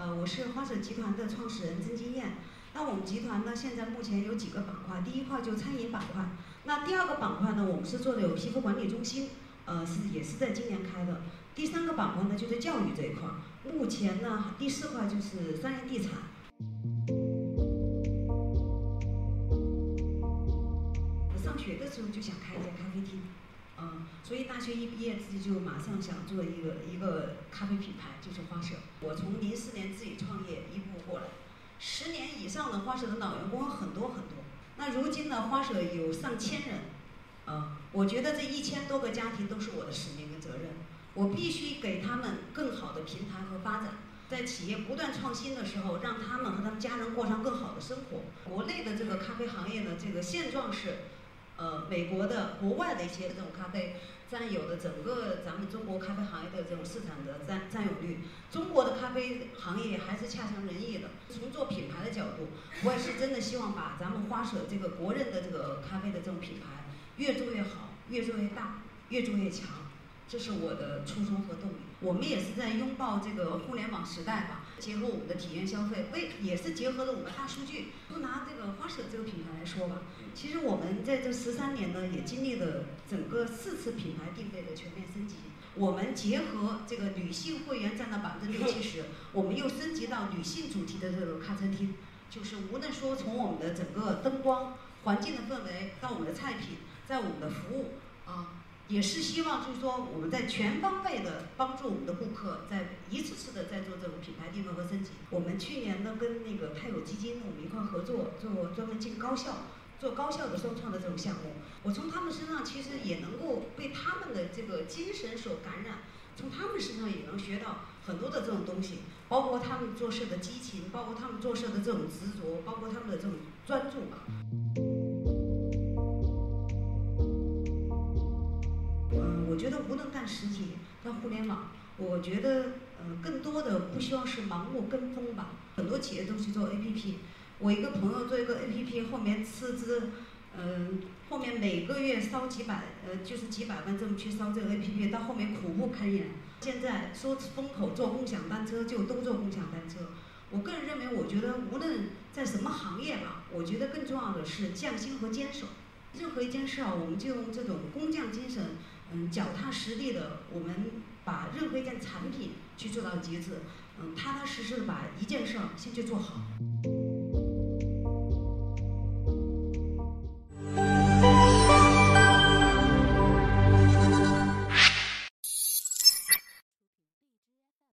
呃，我是花盛集团的创始人曾金燕。那我们集团呢，现在目前有几个板块，第一块就餐饮板块。那第二个板块呢，我们是做的有皮肤管理中心，呃，是也是在今年开的。第三个板块呢，就是教育这一块。目前呢，第四块就是商业地产。我上学的时候就想开一家咖啡厅，所以大学一毕业自己就马上想做一个一个咖啡品牌，就是花舍。我从零四年自己创业一步过来，十年以上的花舍的老员工很多很多。那如今呢，花舍有上千人，啊，我觉得这一千多个家庭都是我的使命跟责任，我必须给他们更好的平台和发展。在企业不断创新的时候，让他们和他们家人过上更好的生活。国内的这个咖啡行业呢，这个现状是。呃，美国的、国外的一些这种咖啡占有的整个咱们中国咖啡行业的这种市场的占占有率，中国的咖啡行业还是恰强人意的。从做品牌的角度，我也是真的希望把咱们花舍这个国人的这个咖啡的这种品牌越做越好，越做越大，越做越强。这是我的初衷和动力。我们也是在拥抱这个互联网时代吧，结合我们的体验消费，为也是结合了我们大数据。就拿这个花舍这个品牌来说吧，其实我们在这十三年呢，也经历了整个四次品牌定位的全面升级。我们结合这个女性会员占到百分之六七十，我们又升级到女性主题的这个咖餐厅，就是无论说从我们的整个灯光、环境的氛围，到我们的菜品，在我们的服务啊。也是希望，就是说，我们在全方位的帮助我们的顾客，在一次次的在做这种品牌定位和升级。我们去年呢，跟那个泰友基金我们一块合作，做专门进高校做高校的双创的这种项目。我从他们身上其实也能够被他们的这个精神所感染，从他们身上也能学到很多的这种东西，包括他们做事的激情，包括他们做事的这种执着，包括他们的这种专注吧。觉得无论干实体干互联网，我觉得呃更多的不希望是盲目跟风吧。很多企业都去做 APP，我一个朋友做一个 APP，后面斥资，嗯，后面每个月烧几百，呃，就是几百万这么去烧这个 APP，到后面苦不堪言。现在说风口做共享单车就都做共享单车。我个人认为，我觉得无论在什么行业吧，我觉得更重要的是匠心和坚守。任何一件事啊，我们就用这种工匠精神。嗯，脚踏实地的，我们把任何一件产品去做到极致，嗯，踏踏实实的把一件事儿先去做好。